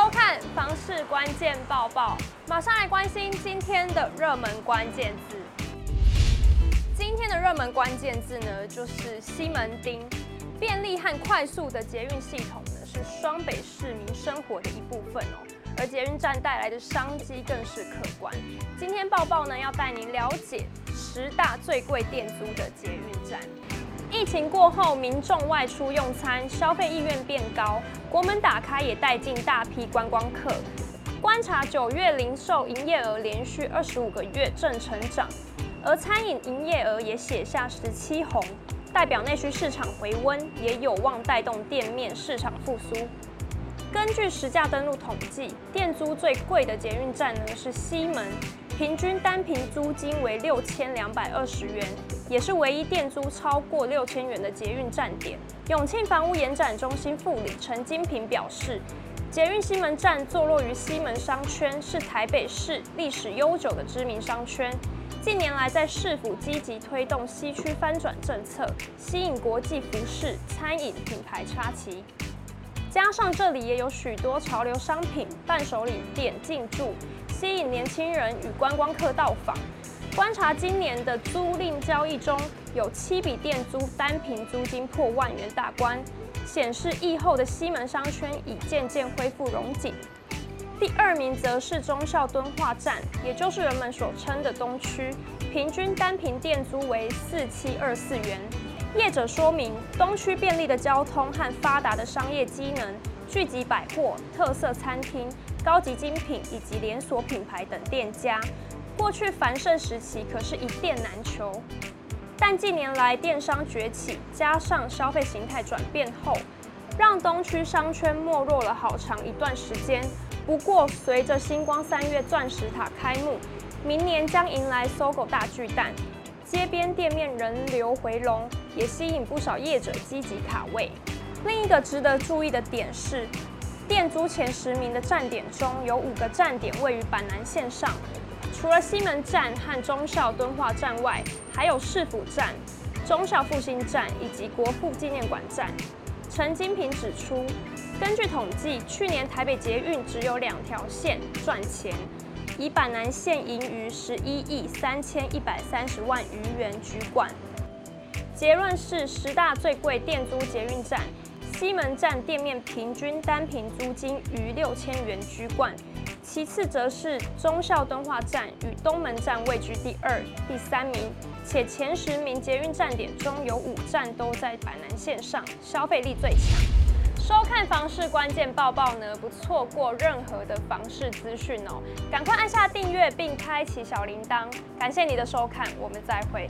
收看房市关键报报，马上来关心今天的热门关键字。今天的热门关键字呢，就是西门町。便利和快速的捷运系统呢，是双北市民生活的一部分哦。而捷运站带来的商机更是可观。今天报报呢，要带您了解十大最贵店租的捷运站。疫情过后，民众外出用餐，消费意愿变高，国门打开也带进大批观光客。观察九月零售营业额连续二十五个月正成长，而餐饮营业额也写下十七红，代表内需市场回温，也有望带动店面市场复苏。根据实价登录统计，店租最贵的捷运站呢是西门，平均单坪租金为六千两百二十元，也是唯一店租超过六千元的捷运站点。永庆房屋延展中心副理陈金平表示，捷运西门站坐落于西门商圈，是台北市历史悠久的知名商圈。近年来，在市府积极推动西区翻转政策，吸引国际服饰、餐饮品牌插旗。加上这里也有许多潮流商品、伴手礼店进驻，吸引年轻人与观光客到访。观察今年的租赁交易中，有七笔店租单坪租金破万元大关，显示疫后的西门商圈已渐渐恢复荣景。第二名则是忠孝敦化站，也就是人们所称的东区，平均单坪店租为四七二四元。业者说明，东区便利的交通和发达的商业机能，聚集百货、特色餐厅、高级精品以及连锁品牌等店家。过去繁盛时期可是一店难求，但近年来电商崛起，加上消费形态转变后，让东区商圈没落了好长一段时间。不过，随着星光三月钻石塔开幕，明年将迎来搜狗大巨蛋。街边店面人流回笼，也吸引不少业者积极卡位。另一个值得注意的点是，店租前十名的站点中有五个站点位于板南线上，除了西门站和忠孝敦化站外，还有市府站、忠孝复兴站以及国父纪念馆站。陈金平指出，根据统计，去年台北捷运只有两条线赚钱。以板南线盈余十一亿三千一百三十万余元居冠。结论是十大最贵店租捷运站，西门站店面平均单坪租金逾六千元居冠，其次则是忠孝敦化站与东门站位居第二、第三名，且前十名捷运站点中有五站都在板南线上，消费力最强。收看房市关键报报呢，不错过任何的房市资讯哦，赶快按下订阅并开启小铃铛，感谢你的收看，我们再会。